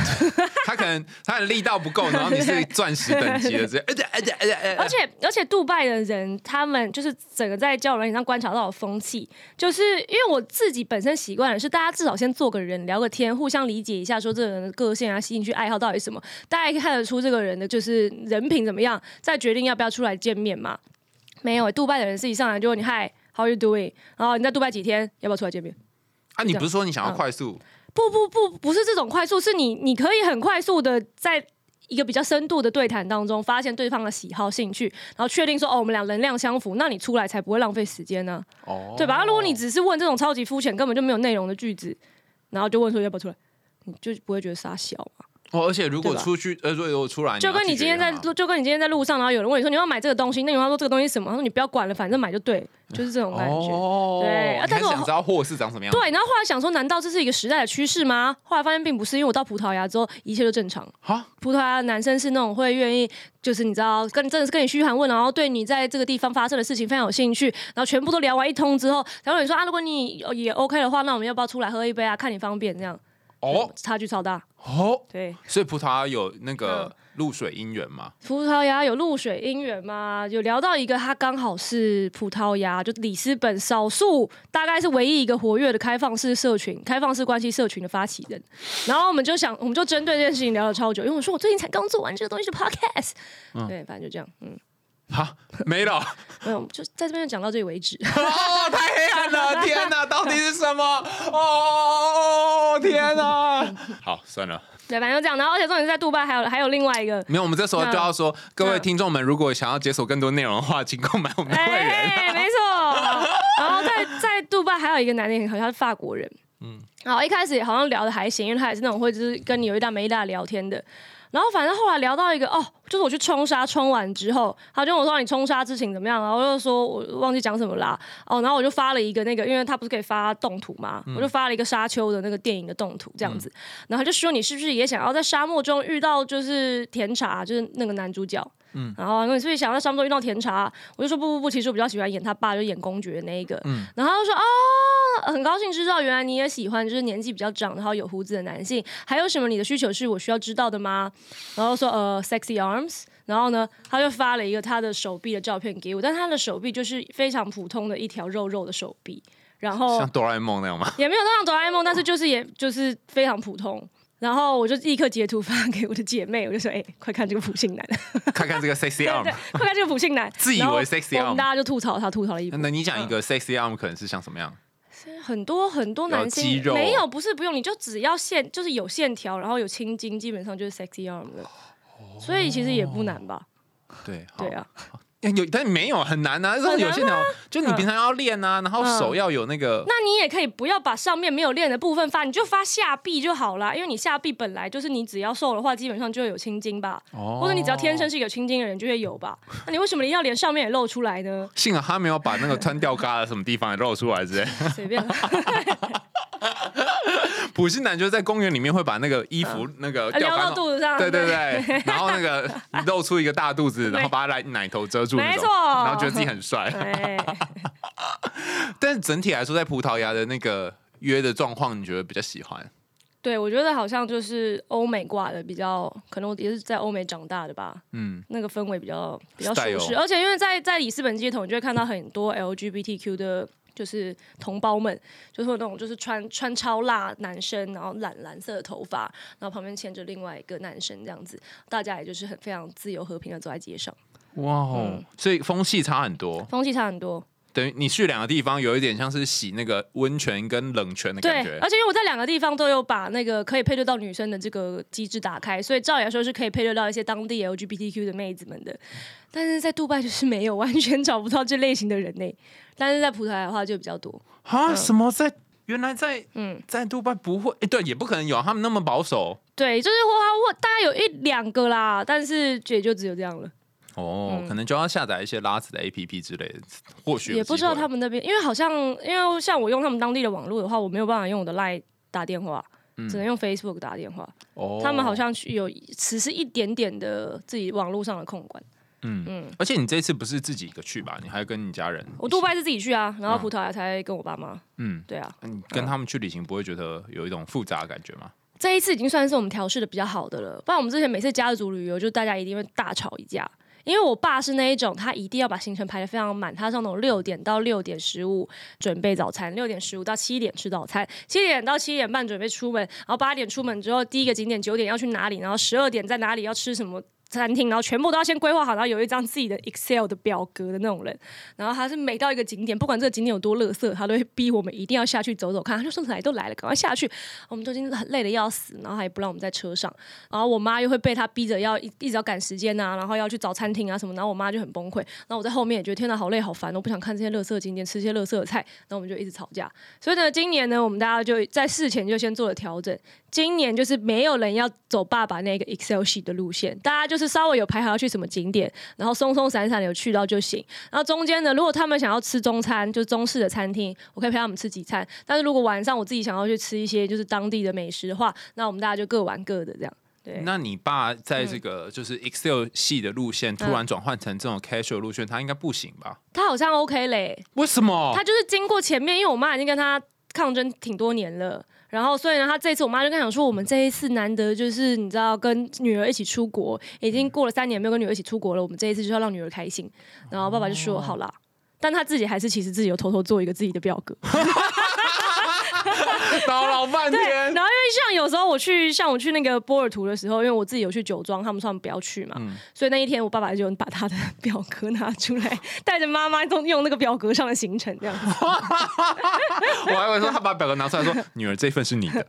他可能他的力道不够，然后你是钻石等级的，而且而且而且而而且而且，杜拜的人他们就是整个在交友软件上观察到的风气，就是因为我自己本身习惯的是，大家至少先做个人聊个天，互相理解一下，说这个人的个性啊、兴趣爱好到底是什么，大家可以看得出这个人的就是人品怎么样，再决定要不要出来见面嘛。没有、杜拜的人是一上来就问你嗨，How are you doing？然后你在杜拜几天，要不要出来见面？啊，你不是说你想要嗯快速？不不不，不是这种快速，是你你可以很快速的在一个比较深度的对谈当中，发现对方的喜好、兴趣，然后确定说哦，我们俩能量相符，那你出来才不会浪费时间呢、哦，对吧？那如果你只是问这种超级肤浅、根本就没有内容的句子，然后就问说要不要出来，你就不会觉得傻小嘛？哦，而且如果出去，呃，如果出来，就跟你今天在就跟你今天在路上，然后有人问你说你要买这个东西，那你要说这个东西什么？他说你不要管了，反正买就对，就是这种感觉。哦，对啊但是我很想知道货是长什么样？对，然后后来想说，难道这是一个时代的趋势吗？后来发现并不是，因为我到葡萄牙之后，一切都正常。哈，葡萄牙的男生是那种会愿意，就是你知道，跟真的是跟你嘘寒问暖，然后对你在这个地方发生的事情非常有兴趣，然后全部都聊完一通之后，然后你说啊，如果你也 OK 的话，那我们要不要出来喝一杯啊？看你方便这样。哦差距超大。哦，对，所以葡萄牙有那个露水姻缘吗？葡萄牙有露水姻缘吗？有聊到一个，他刚好是葡萄牙，就里斯本少数，大概是唯一一个活跃的开放式社群、开放式关系社群的发起人。然后我们就想，我们就针对这件事情聊了超久，因为我说我最近才刚做完这个东西是 podcast，、对，反正就这样，嗯，哈，没了。没有，就在这边就讲到这里为止。哦，太黑暗了！天哪，到底是什么？哦，天哪！好，算了，对，反正就这样。然后而且重点是在杜拜还有还有另外一个，没有，我们这时候就要说，各位听众们，如果想要解锁更多内容的话，请购买我们的会员。哎，没错。然后在在杜拜还有一个男的，好像是法国人。嗯，然后一开始好像聊的还行，因为他也是那种会就是跟你有一搭没一搭聊天的。然后反正后来聊到一个哦，就是我去冲沙，冲完之后，他就跟我说你冲沙之前怎么样，然后我就说我忘记讲什么啦。哦，然后我就发了一个那个，因为他不是可以发动图嘛，我就发了一个沙丘的那个电影的动图这样子。然后他就说你是不是也想要在沙漠中遇到就是甜茶，就是那个男主角。嗯，然后你是不是想要在沙漠中遇到甜茶？我就说不不不，其实我比较喜欢演他爸，就演公爵那一个。嗯，然后他就说哦，很高兴知道原来你也喜欢就是年纪比较长然后有胡子的男性。还有什么你的需求是我需要知道的吗？然后说呃，sexy arms。然后呢，他就发了一个他的手臂的照片给我，但他的手臂就是非常普通的一条肉肉的手臂，然后像哆啦 A 梦那样吗？也没有那像哆啦 A 梦，但是就是也就是非常普通。然后我就立刻截图发给我的姐妹，我就说：“哎、快看这个普信男，看看这个 sexy，arm。快看这个普信男。”自以为 sexy arm 大家就吐槽他，吐槽了一波。那你讲一个 sexy arm 可能是像什么样？很多很多男性肌肉没有，不是不用，你就只要线，就是有线条，然后有青筋，基本上就是 sexy arm 了。所以其实也不难吧？对，好对啊，有，但没有很难啊，就是有些条，就你平常要练啊，然后手要有那个，那你也可以不要把上面没有练的部分发，你就发下臂就好啦。因为你下臂本来就是你只要瘦的话，基本上就会有青筋吧，哦或者你只要天生是一个青筋的人就会有吧。那你为什么一定要连上面也露出来呢？幸好他没有把那个穿吊嘎的什么地方也露出来之类。随便啦，普信男就是在公园里面会把那个衣服那个吊撩到肚子上，对对对，然后那个 露出一个大肚子，然后把他来奶头遮住，没错然后觉得自己很帅。对。但是整体来说，在葡萄牙的那个约的状况，你觉得比较喜欢？对，我觉得好像就是欧美挂的比较，可能我也是在欧美长大的吧，嗯，那个氛围比较比较舒适，而且因为在在里斯本街头，你就会看到很多 LGBTQ 的。就是同胞们，就是那种就是穿穿超辣男生，然后染蓝色的头发，然后旁边牵着另外一个男生这样子，大家也就是很非常自由和平的走在街上，哇哦，所以风气差很多。风气差很多。等于你去两个地方，有一点像是洗那个温泉跟冷泉的感觉，而。且因为我在两个地方都有把那个可以配对到女生的这个机制打开，所以照理来说是可以配对到一些当地 LGBTQ 的妹子们的。但是在杜拜就是没有，完全找不到这类型的人呢。但是在葡萄牙的话就比较多。啊？什么在？原来在嗯，在杜拜不会？哎，对，也不可能有他们那么保守对，就是我我大概有一两个啦，但是也就只有这样了。哦，可能就要下载一些拉子的 APP 之类的，或许也不知道他们那边，因为好像因为像我用他们当地的网络的话，我没有办法用我的 Line 打电话，只能用 Facebook 打电话。哦他们好像有只是一点点的自己网络上的控管。嗯嗯而且你这次不是自己一个去吧？你还跟你家人？我杜拜是自己去啊，然后葡萄牙才跟我爸妈。嗯，对啊，你跟他们去旅行不会觉得有一种复杂的感觉吗？这一次已经算是我们调试的比较好的了。不然我们之前每次家族旅游，就大家一定会大吵一架。因为我爸是那一种，他一定要把行程排得非常满，他是那种六点到六点十五准备早餐，六点十五到七点吃早餐，七点到七点半准备出门，然后八点出门之后，第一个景点九点要去哪里，然后十二点在哪里要吃什么。餐厅，然后全部都要先规划好，然后有一张自己的 Excel 的表格的那种人。然后他是每到一个景点，不管这个景点有多垃圾，他都会逼我们一定要下去走走看。他就说来都来了，赶快下去。我们都已经很累的要死，然后还不让我们在车上。然后我妈又会被他逼着要一一直要赶时间啊，然后要去找餐厅啊什么，然后我妈就很崩溃。然后我在后面也觉得天哪，好累好烦，我不想看这些垃圾景点，吃些垃圾的菜。然后我们就一直吵架。所以呢，今年呢，我们大家就在事前就先做了调整。今年就是没有人要走爸爸那个 Excel 系的路线，大家就是稍微有排好要去什么景点，然后松松散散的有去到就行。然后中间呢，如果他们想要吃中餐，就是中式的餐厅，我可以陪他们吃几餐。但是如果晚上我自己想要去吃一些就是当地的美食的话，那我们大家就各玩各的这样。对，那你爸在这个就是 Excel 系的路线突然转换成这种 casual 路线，他应该不行吧？他好像 OK 嘞，为什么？他就是经过前面，因为我妈已经跟他抗争挺多年了。然后所以呢，他这次我妈就跟他说，我们这一次难得就是你知道跟女儿一起出国，已经过了三年没有跟女儿一起出国了，我们这一次就要让女儿开心。然后爸爸就说好啦，但他自己还是其实自己有偷偷做一个自己的表格。搞老半对，天然后因为像有时候我去，像我去那个波尔图的时候，因为我自己有去酒庄，他们说他们不要去嘛，嗯所以那一天我爸爸就把他的表格拿出来，带着妈妈都用那个表格上的行程这样子。我还以为说他把表格拿出来说，女儿这份是你的，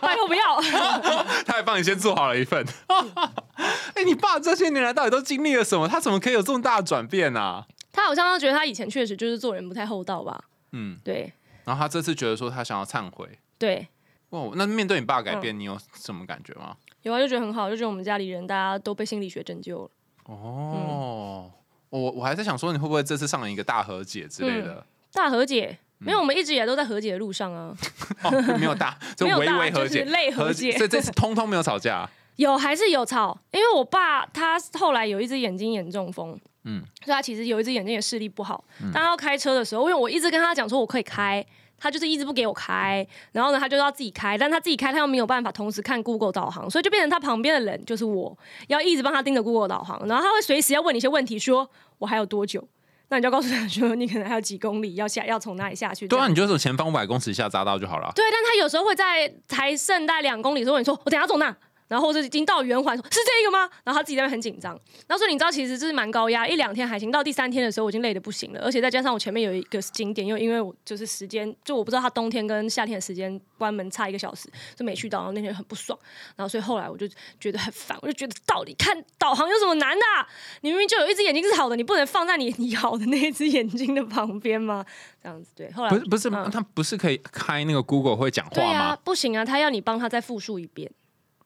拜托不要，他还帮你先做好了一份。哎、你爸这些年来到底都经历了什么？他怎么可以有这么大的转变啊？他好像觉得他以前确实就是做人不太厚道吧？嗯，对然后他这次觉得说他想要忏悔。对，哇，那面对你爸的改嗯变，你有什么感觉吗？有啊，就觉得很好，就觉得我们家里人大家都被心理学拯救了。哦，我我还在想说，你会不会这次上演一个大和解之类的？大和解嗯没有，我们一直以来都在和解的路上啊。哦，没有大，就 微微和解，就是类和解所以这次通通没有吵架。有还是有吵，因为我爸他后来有一只眼睛眼中风，嗯嗯，所以他其实有一只眼睛的视力不好。当他要开车的时候，因为我一直跟他讲说我可以开，他就是一直不给我开，然后呢他就要自己开，但他自己开他又没有办法同时看 Google 导航，所以就变成他旁边的人就是我要一直帮他盯着 Google 导航，然后他会随时要问你一些问题，说我还有多久。那你就要告诉他说，你可能还有几公里要下，要从哪里下去。对啊，你就从前方五百公尺以下匝道就好了。对，但他有时候会在才剩大概两公里的时候，问你说我等下走哪？然后或者已经到圆环，说是这个吗？然后他自己在那边很紧张。然后所以你知道，其实这是蛮高压，一两天还行，到第三天的时候我已经累得不行了，而且再加上我前面有一个景点，又因为我就是时间，就我不知道他冬天跟夏天的时间关门差一个小时，就没去到，然后那天很不爽。然后所以后来我就觉得很烦，我就觉得到底看导航有什么难的啊、你明明就有一只眼睛是好的，你不能放在你你好的那一只眼睛的旁边吗？这样子对，后来不是不是，嗯他不是可以开那个 Google 会讲对啊话吗？，不行啊，他要你帮他再复述一遍。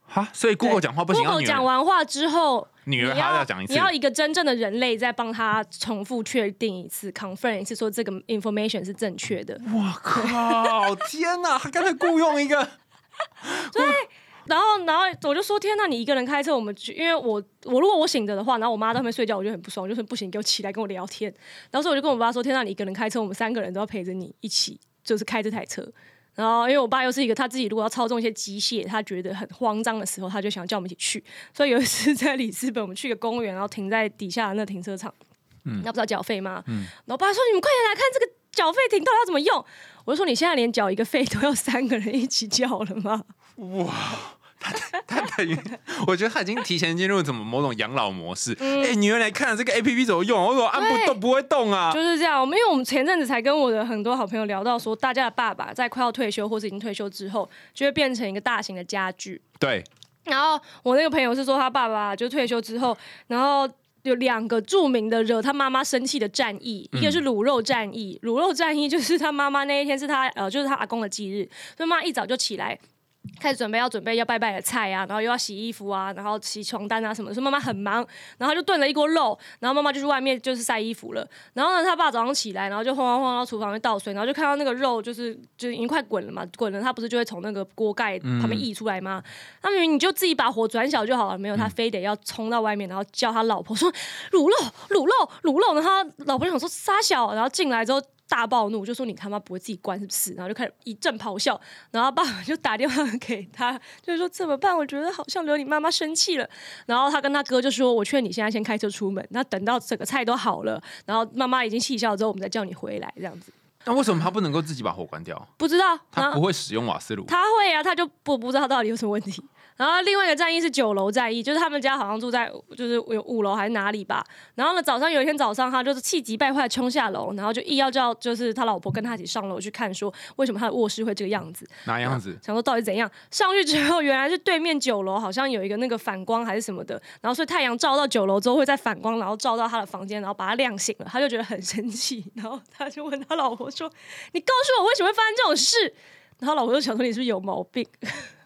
哈，所以 Google 讲话不行，要 Google 讲完话之后，女儿你还要讲一次你。要一个真正的人类再帮他重复确定一次，confirm 一次，说这个 information 是正确的。哇靠！天哪，他刚才雇佣一个，对然后，然后我就说：天呐，你一个人开车，我们去，因为我我如果我醒着的话，然后我妈在后面睡觉，我就很不爽，我就说不行，给我起来跟我聊天。然后所以我就跟我爸说：天呐，你一个人开车，我们三个人都要陪着你一起，就是开这台车。然后，因为我爸又是一个他自己如果要操纵一些机械，他觉得很慌张的时候，他就想叫我们一起去。所以有一次在里斯本，我们去一个公园，然后停在底下那停车场，嗯，那不是要缴费吗？嗯，然后我爸说：“你们快点来看这个缴费亭到底要怎么用？”我就说：“你现在连缴一个费都要三个人一起缴了吗？”他他等于，我觉得他已经提前进入怎么某种养老模式。嗯哎、你原来看了这个 A P P 怎么用，我怎么按不对动不会动啊？就是这样，我们因为我们前阵子才跟我的很多好朋友聊到说，大家的爸爸在快要退休或是已经退休之后，就会变成一个大型的家具。对，然后我那个朋友是说，他爸爸就退休之后，然后有两个著名的惹他妈妈生气的战役，一个是卤肉战役，卤肉战役就是他妈妈那一天是他呃，就是他阿公的忌日，所以妈妈一早就起来。开始准备要准备要拜拜的菜啊，然后又要洗衣服啊，然后洗床单啊什么的，所以妈妈很忙，然后就炖了一锅肉，然后妈妈就去外面就是晒衣服了。然后呢，他爸早上起来，然后就慌慌慌到厨房去倒水，然后就看到那个肉就是就是已经快滚了嘛，滚了，他不是就会从那个锅盖旁边溢出来吗？他明明你就自己把火转小就好了，没有，他非得要冲到外面，然后叫他老婆说卤肉卤肉卤肉，然后他老婆就想说傻小，然后进来之后。大暴怒，就说你他妈不会自己关是不是？然后就开始一阵咆哮，然后爸爸就打电话给他，就是说怎么办？我觉得好像惹你妈妈生气了。然后他跟他哥就说：“我劝你现在先开车出门，那等到整个菜都好了，然后妈妈已经气消了之后，我们再叫你回来，这样子。”那为什么他不能够自己把火关掉？不知道，他不会使用瓦斯炉。他会啊，他就不不知道到底有什么问题。然后另外一个战役是九楼战役，就是他们家好像住在就是有五楼还是哪里吧。然后呢，早上有一天早上，他就是气急败坏地冲下楼，然后就硬要叫就是他老婆跟他一起上楼去看，说为什么他的卧室会这个样子。哪样子？想说到底怎样？上去之后，原来是对面九楼好像有一个那个反光还是什么的，然后所以太阳照到九楼之后会再反光，然后照到他的房间，然后把他亮醒了，他就觉得很生气，然后他就问他老婆说：“你告诉我为什么会发生这种事？”然后老婆就想说你是不是有毛病，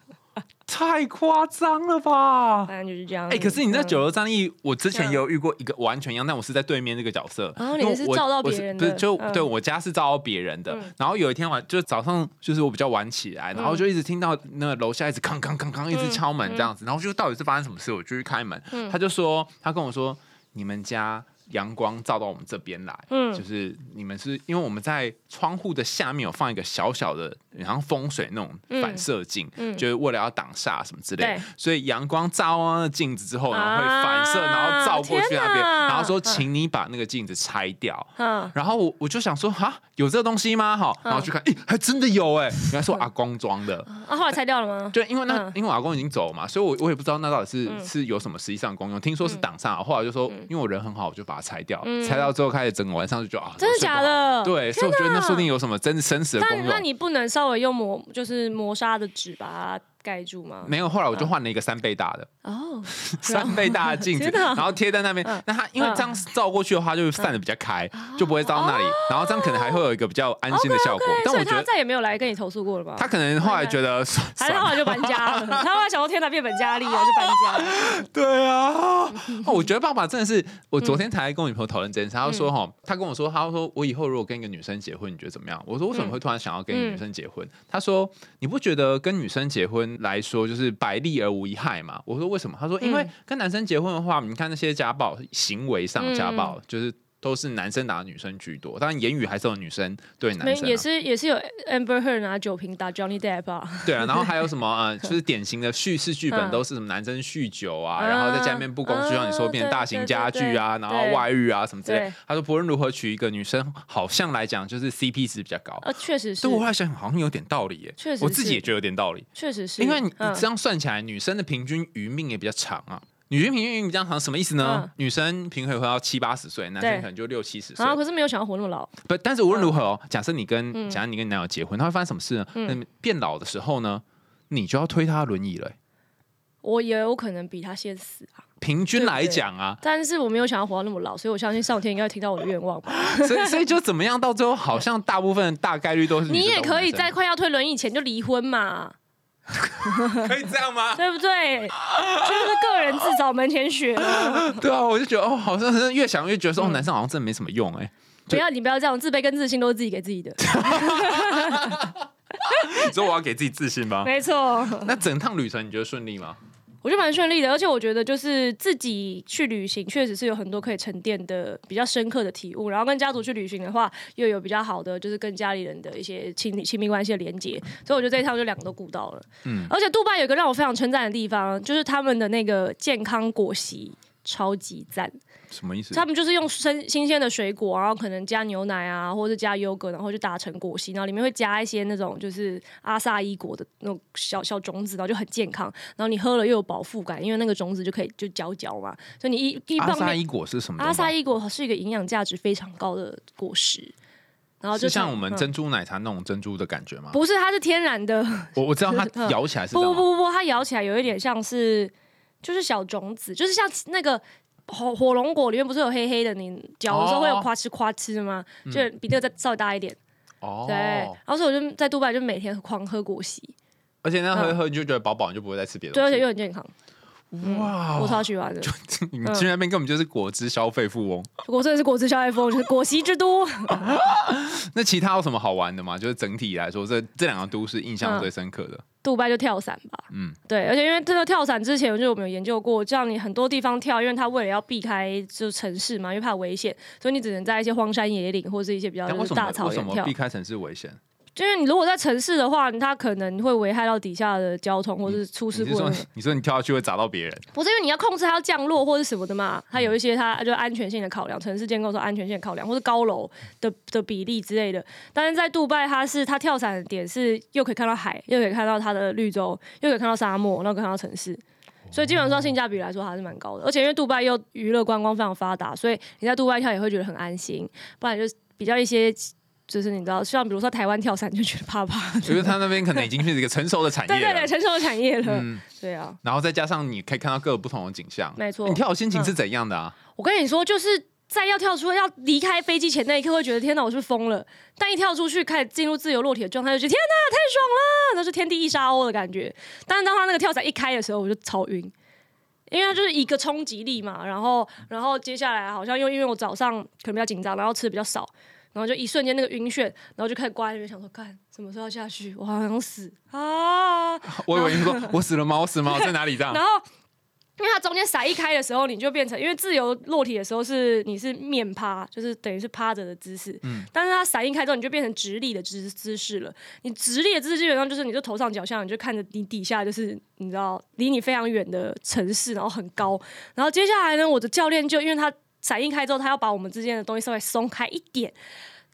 太夸张了吧！反正就是这样。哎、可是你在嗯九楼战役，我之前有遇过一个完全一样，但我是在对面那个角色。哦你因为我是照到别人的嗯就对我家是照到别人的。然后有一天晚，就早上就是我比较晚起来，然后就一直听到那个楼下一直哐哐哐哐一直敲门这样子，然后就到底是发生什么事，我就去开门，他就说他跟我说你们家。阳光照到我们这边来，嗯。就是你们是因为我们在窗户的下面有放一个小小的然后风水那种嗯反射镜，嗯。就是为了要挡煞什么之类所以阳光照到那镜子之后，然后会反射，啊然后照过去那边，然后说嗯请你把那个镜子拆掉。嗯，然后我我就想说，哈，有这个东西吗？哈，然后去看，诶，还真的有哎，原来是我阿公装的。啊，后来拆掉了吗？就因为那、嗯。因为我阿公已经走了嘛，所以我我也不知道那到底是、嗯。是有什么实际上的功用。听说是挡煞，后来就说，因为我人很好，我就把它拆掉。嗯拆掉之后，开始整个晚上就觉得啊，真的？假的？对，所以我觉得那说不定有什么真生死的功那你不能稍微用磨，就是磨砂的纸把它盖住吗？没有，后来我就换了一个三倍大的，哦，三倍大的镜子，然后贴在那边。那它因为这样照过去的话，就散的比较开，就不会照到那里。然后这样可能还会有一个比较安心的效果。但我觉得再也没有来跟你投诉过了吧？他可能后来觉得还算了是他后来就搬家了，他后来想说天哪，变本加厉啊，就搬家。对啊，哦，我觉得爸爸真的是，我昨天才跟我女朋友讨论这件事，他就说哈，他跟我说，他说我以后如果跟一个女生结婚，你觉得怎么样？我说为什么会突然想要跟一个女生结婚？他说你不觉得跟女生结婚来说就是百利而无一害嘛？我说为什么？他说因为跟男生结婚的话，你看那些家暴行为上家暴，就是。都是男生打女生居多，当然言语还是有女生对男生、啊，也是也是有 Amber Heard 拿酒瓶打 Johnny Depp 啊，对啊，然后还有什么呃，就是典型的叙事剧本嗯。都是什么男生酗酒啊，嗯然后在家里面不公，就像你说嗯变成大型家具啊，然后外遇啊什么之类。他说不论如何娶一个女生，好像来讲就是 CP 值比较高。呃，确实是。对，我后来想想好像有点道理耶，确实我自己也觉得有点道理，确实是，因为你这样算起来，女生的平均余命也比较长啊。女性平均比较长，什么意思呢？嗯女生平均会活到七八十岁，男生对可能就六七十岁。啊，可是没有想要活那么老，不，但是无论如何哦，假设你跟嗯假设你跟你男友结婚，他会发生什么事呢？嗯那变老的时候呢，你就要推他轮椅了耶。我也有可能比他先死啊。平均来讲啊，但是我没有想要活到那么老，所以我相信上天应该会听到我的愿望吧。所以所以就怎么样，到最后好像大部分大概率都是女 你也可以在快要推轮椅前就离婚嘛，可以这样吗？对不对？就是个人自找门前雪了。对啊，我就觉得哦，好像是越想越觉得说，哦，男生好像真的没什么用哎。不要你不要这样，自卑跟自信都是自己给自己的，你说我要给自己自信吗？没错。那整趟旅程你觉得顺利吗？我觉得蛮顺利的，而且我觉得就是自己去旅行，确实是有很多可以沉淀的比较深刻的体悟。然后跟家族去旅行的话，又有比较好的就是跟家里人的一些亲密亲密关系的连接。所以我觉得这一趟就两个都顾到了。嗯而且杜拜有一个让我非常称赞的地方，就是他们的那个健康果昔超级赞。什么意思？他们就是用生新鲜的水果，然后可能加牛奶啊，或者是加优格，然后就打成果昔，然后里面会加一些那种就是阿萨伊果的那种小小种子，然后就很健康。然后你喝了又有饱腹感，因为那个种子就可以就嚼嚼嘛，所以你一一阿棒面萨伊果是什么？阿萨伊果是一个营养价值非常高的果实。然后就像我们嗯珍珠奶茶那种珍珠的感觉吗？不是，它是天然的，我我知道它 嗯咬起来。不不不不，它咬起来有一点像是就是小种子，就是像那个火火龙果里面不是有黑黑的，你嚼的时候会有哦夸哧夸哧的吗？就比那个再稍微大一点。哦对，然后所以我就在杜拜就每天狂喝果昔，而且那喝一喝你就觉得饱饱，你就不会再吃别的对，而且。又很健康，哇我超喜欢的。你们去那边根本就是果汁消费富翁。我真的是果汁消费风，就是果昔之都。那其他有什么好玩的吗？就是整体来说，这这两个都市印象嗯最深刻的。杜拜就跳伞吧，嗯嗯，对，而且因为这个跳伞之前，就我们有研究过，这样你很多地方跳，因为它为了要避开就城市嘛，因为怕危险，所以你只能在一些荒山野岭或是一些比较大么为什么草原跳避。开城市危险？就是你如果在城市的话，它可能会危害到底下的交通，或是出事故的你说你说你跳下去会砸到别人？不是因为你要控制它要降落或者什么的嘛，它有一些它就安全性的考量，城市建构说安全性的考量，或是高楼的的比例之类的。但是在杜拜，它是它跳伞的点是又可以看到海，又可以看到它的绿洲，又可以看到沙漠，然后可以看到城市。所以基本上性价比来说还是蛮高的，而且因为杜拜又娱乐观光非常发达，所以你在杜拜跳也会觉得很安心，不然就比较一些。就是你知道，像比如说台湾跳伞就觉得怕怕的，因为他那边可能已经是一个成熟的产业了。对对对，成熟的产业了，嗯，对啊，然后再加上你可以看到各个不同的景象。没错你跳的心情是怎样的啊？我跟你说，就是在要跳出要离开飞机前那一刻，会觉得天哪，我是疯了？但一跳出去，开始进入自由落体的状态，就觉得天哪，太爽了，那是天地一沙鸥的感觉。但是当他那个跳伞一开的时候，我就超晕。因为它就是一个冲击力嘛，然后，然后接下来好像又因为我早上可能比较紧张，然后吃的比较少，然后就一瞬间那个晕眩，然后就开始挂在那边想说，看什么时候要下去，我好想死啊！我以为你说我死了吗？我死了吗？我在哪里？这样 然后因为它中间伞一开的时候，你就变成因为自由落体的时候是你是面趴，就是等于是趴着的姿势。嗯，但是它伞一开之后，你就变成直立的姿姿势了。你直立的姿势基本上就是你就头上脚下，你就看着你底下就是你知道离你非常远的城市，然后很高。然后接下来呢，我的教练就因为他伞一开之后，他要把我们之间的东西稍微松开一点。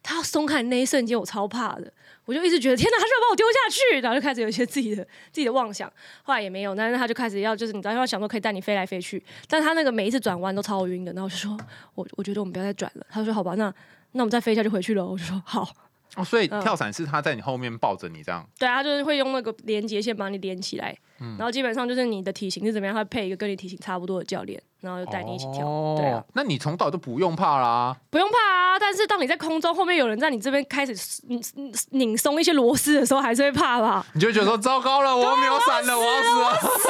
他要松开的那一瞬间，我超怕的，我就一直觉得天哪，他是要把我丢下去，然后就开始有一些自己的自己的妄想。后来也没有，但是他就开始要就是你知道，他想说可以带你飞来飞去，但他那个每一次转弯都超晕的。然后我就说，我我觉得我们不要再转了。他说好吧，那那我们再飞一下就回去了。我就说好。哦，所以跳伞是他在你后面抱着你这样？对啊，他就是会用那个连接线把你连起来，然后基本上就是你的体型是怎么样，他配一个跟你体型差不多的教练。然后就带你一起跳，对啊，那你从早就不用怕啦，不用怕啊。但是当你在空中，后面有人在你这边开始拧拧松一些螺丝的时候，还是会怕吧？你就觉得说糟糕了，我没有伞了，我要死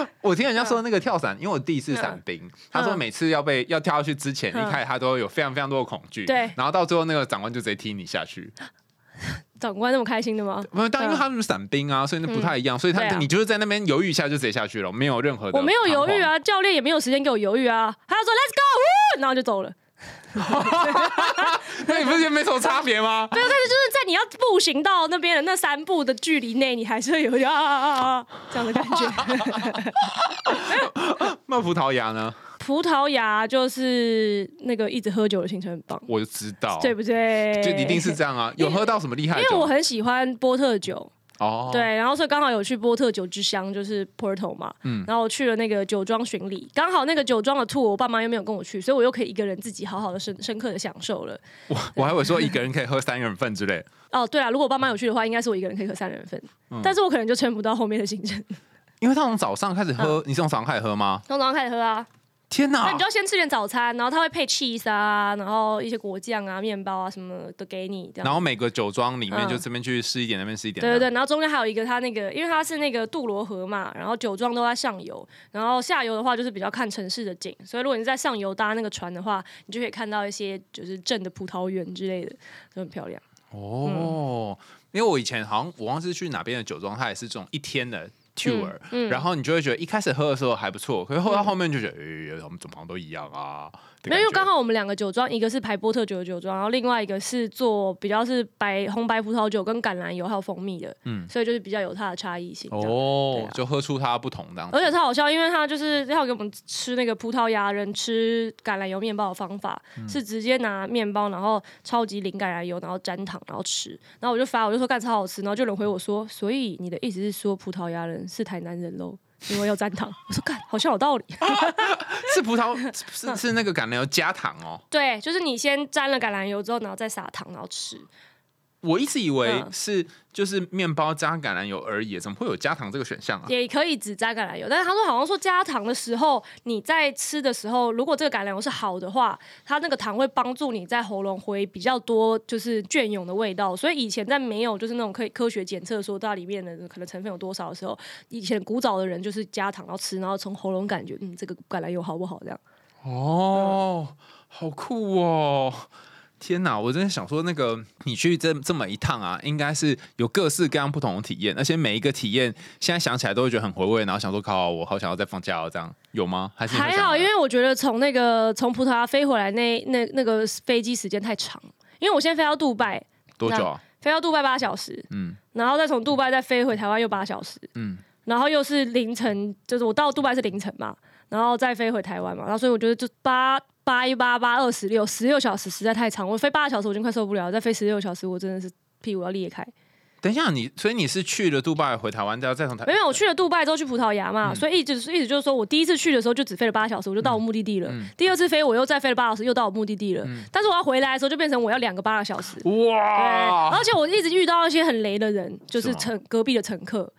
了。我听人家说那个跳伞，因为我第一次伞兵，他说每次要被要跳下去之前，一开始他都有非常非常多的恐惧，对，然后到最后那个长官就直接踢你下去。长官那么开心的吗？没有，但因为他们是伞兵啊，所以那不太一样。所以他你就是在那边犹豫一下就直接下去了，没有任何的。我没有犹豫啊，教练也没有时间给我犹豫啊，他说 Let's go，然后就走了。那你不是也没什么差别吗？对，但是就是在你要步行到那边的那三步的距离内，你还是会有啊啊啊这样的感觉。那葡萄牙呢？葡萄牙就是那个一直喝酒的行程很棒，我就知道，对不对？就一定是这样啊！有喝到什么厉害？因为我很喜欢波特酒哦，对，然后所以刚好有去波特酒之乡，就是 Porto 嘛，嗯，然后我去了那个酒庄巡礼，刚好那个酒庄的 tour 我爸妈又没有跟我去，所以我又可以一个人自己好好的深深刻的享受了。我我还会说一个人可以喝三人份之类。哦，对啊，如果我爸妈有去的话，应该是我一个人可以喝三人份，但是我可能就撑不到后面的行程，因为他从早上开始喝，你是从早上开始喝吗？从早上开始喝啊。天哪！那你就要先吃点早餐，然后他会配 cheese 啊，然后一些果酱啊、面包啊什么的给你。然后每个酒庄里面就这边去试一点，那边试一点。对对对，然后中间还有一个他那个，因为他是那个杜罗河嘛，然后酒庄都在上游，然后下游的话就是比较看城市的景。所以如果你在上游搭那个船的话，你就可以看到一些就是镇的葡萄园之类的，都很漂亮。哦，因为我以前好像我忘记去哪边的酒庄，它也是这种一天的。tour，然后你就会觉得一开始喝的时候还不错，可是喝到后面就觉得，哎，我们怎么都一样啊。没有，因为刚好我们两个酒庄，一个是排波特酒的酒庄，然后另外一个是做比较是白红白葡萄酒跟橄榄油还有蜂蜜的，嗯，所以就是比较有它的差异性。哦，就喝出它不同的。而且超好笑，因为他就是要给我们吃那个葡萄牙人吃橄榄油面包的方法，是直接拿面包，然后超级淋橄榄油，然后沾糖，然后吃。然后我就发，我就说干超好吃，然后就有人回我说，所以你的意思是说葡萄牙人是台南人喽？因为要沾糖，我说看，好像有道理。是葡萄，是是那个橄榄油加糖哦。对，就是你先沾了橄榄油之后，然后再撒糖，然后吃。我一直以为是就是面包加橄榄油而已，怎么会有加糖这个选项啊？也可以只加橄榄油，但是他说好像说加糖的时候，你在吃的时候，如果这个橄榄油是好的话，它那个糖会帮助你在喉咙回比较多就是隽永的味道。所以以前在没有就是那种可以科学检测说它里面的可能成分有多少的时候，以前古早的人就是加糖然后吃，然后从喉咙感觉嗯这个橄榄油好不好这样？哦，好酷哦。天哪！我真的想说，那个你去这这么一趟啊，应该是有各式各样不同的体验，而且每一个体验现在想起来都会觉得很回味，然后想说，靠，我好想要再放假哦，这样有吗？还是还好，因为我觉得从那个从葡萄牙飞回来那那那个飞机时间太长，因为我现在飞到杜拜多久啊？飞到杜拜八小时，嗯，然后再从杜拜再飞回台湾又八小时，嗯，然后又是凌晨，就是我到杜拜是凌晨嘛，然后再飞回台湾嘛，然后所以我觉得就八。八一八八二十六，十六小时实在太长，我飞八个小时我已经快受不了，再飞十六小时我真的是屁股要裂开。等一下，你所以你是去了杜拜回台湾，再再从台？没有，我去了杜拜之后去葡萄牙嘛，所以一直一直就是说我第一次去的时候就只飞了八小时，我就到我目的地了。第二次飞我又再飞了八小时，又到我目的地了。但是我要回来的时候就变成我要两个八个小时。哇！而且我一直遇到一些很雷的人，就是乘隔壁的乘客。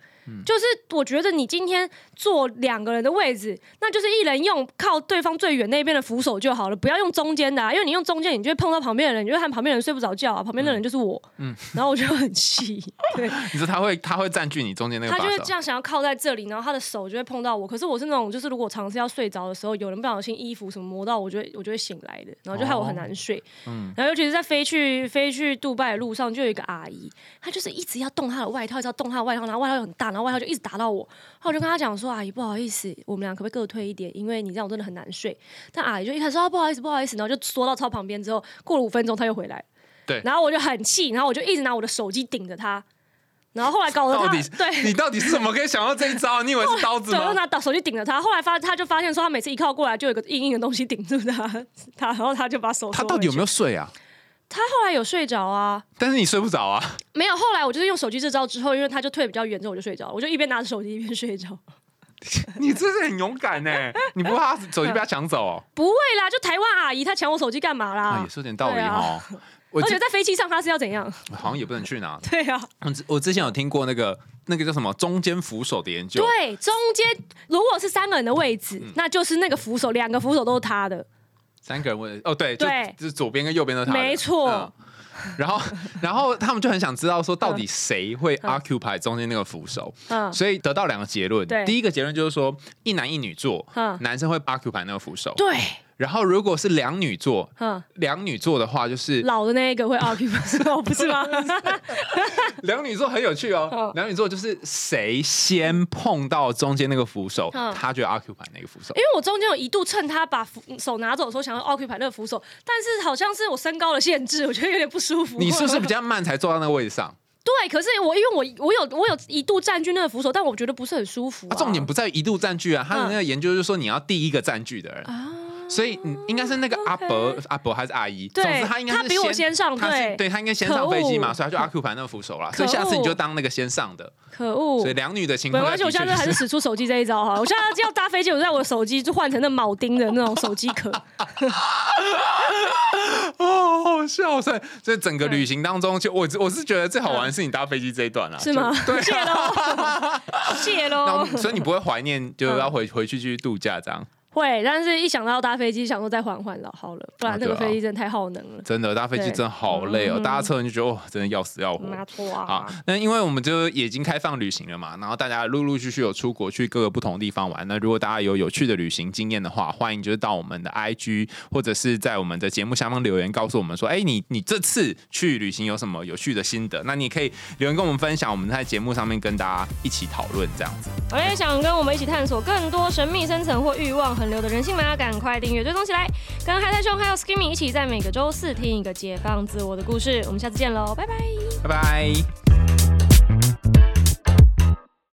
就是我觉得你今天坐两个人的位置，那就是一人用靠对方最远那边的扶手就好了，不要用中间的，啊因为你用中间，你就会碰到旁边的人，你就看旁边人睡不着觉啊，旁边的人就是我，嗯，然后我就很气。对，你说他会他会占据你中间那个，他就会这样想要靠在这里，然后他的手就会碰到我。可是我是那种，就是如果尝试要睡着的时候，有人不小心衣服什么磨到，我就会我就会醒来的，然后就害我很难睡。嗯，然后尤其是在飞去飞去杜拜的路上，就有一个阿姨，她就是一直要动她的外套，一直要动她的外套，然后外套又很大，然后。后外套就一直打到我，然后我就跟他讲说：“阿姨，不好意思，我们俩可不可以各退一点？因为你这样我真的很难睡。”但阿姨就一开始说、啊不好意思，不好意思，然后就缩到超旁边之后，过了五分钟他又回来，对然后我就很气，然后我就一直拿我的手机顶着他，然后后来搞得他到对。你到底是怎么可以想到这一招？你以为是刀子吗，我就？拿打手机顶着他，后来发他就发现说，他每次一靠过来就有个硬硬的东西顶住他，他然后他就把手他到底有没？有睡啊？他后来有睡着啊？但是你睡不着啊。没有，后来我就是用手机这招之后，因为他就退比较远之后我就睡着，我就一边拿着手机一边睡着。你真是很勇敢呢，你不怕手机被他抢走哦？不会啦，就台湾阿姨她抢我手机干嘛啦？啊，也是有点道理哦。我 而且在飞机上他是要怎样？好像也不能去拿。对啊，我之我之前有听过那个那个叫什么中间扶手的研究，对，中间如果是三个人的位置，嗯那就是那个扶手，两个扶手都是他的。三个人问哦，对，就对。就是左边跟右边都是他们没错。嗯然后，然后他们就很想知道说，到底嗯。谁会 occupy 中间那个扶手，嗯。所以得到两个结论对。第一个结论就是说，一男一女坐嗯，男生会 occupy 那个扶手。对，然后如果是两女座，嗯，两女座的话，就是老的那一个会 occupy，哦，不是吗？两女座很有趣哦嗯。两女座就是谁先碰到中间那个扶手，嗯他就 occupy 那个扶手因。为我中间有一度趁他把扶手拿走的时候，想要 occupy 那个扶手，但是好像是我身高的限制，我觉得有点不舒服。你是不是比较慢才坐到那个位置上？对？可是我因为我我有我有一度占据那个扶手，但我觉得不是很舒服、啊啊重点不在于一度占据啊，他的那个研究就是说你要第一个占据的人。啊。所以你，应该是那个阿伯、阿伯还是阿姨？对总之他应该是他比我先上对对他应该先上飞机嘛，所以他就 occupy 那个扶手啦。所以下次你就恶当那个先上的。可恶所以！两女的情没关系，我现在就还是使出手机这一招哈。我现在要搭飞机，我就在我的手机就换成那铆钉的那种手机壳。哦，好笑！所以所以整个旅行当中，就我我是觉得最好玩的是你搭飞机这一段啦，是吗就对谢喽，谢喽。们所以你不会怀念，就要回回去继续度假这样。会，但是一想到搭飞机，想说再缓缓了好了，不然那个飞机真的太耗能了。真的搭飞机真的好累哦，嗯搭车你就觉得哇，真的要死要活。没错好啊，，那因为我们就已经开放旅行了嘛，然后大家陆陆续续有出国去各个不同的地方玩。那如果大家有有趣的旅行经验的话，欢迎就是到我们的 IG 或者是在我们的节目下方留言告诉我们说，哎，你你这次去旅行有什么有趣的心得？那你可以留言跟我们分享，我们在节目上面跟大家一起讨论这样子。我也想跟我们一起探索更多神秘、深层或欲望横流的人性吗？赶快订阅追踪起来，跟海太兄还有 Skimmy 一起在每个周四听一个解放自我的故事。我们下次见喽，拜拜。拜拜。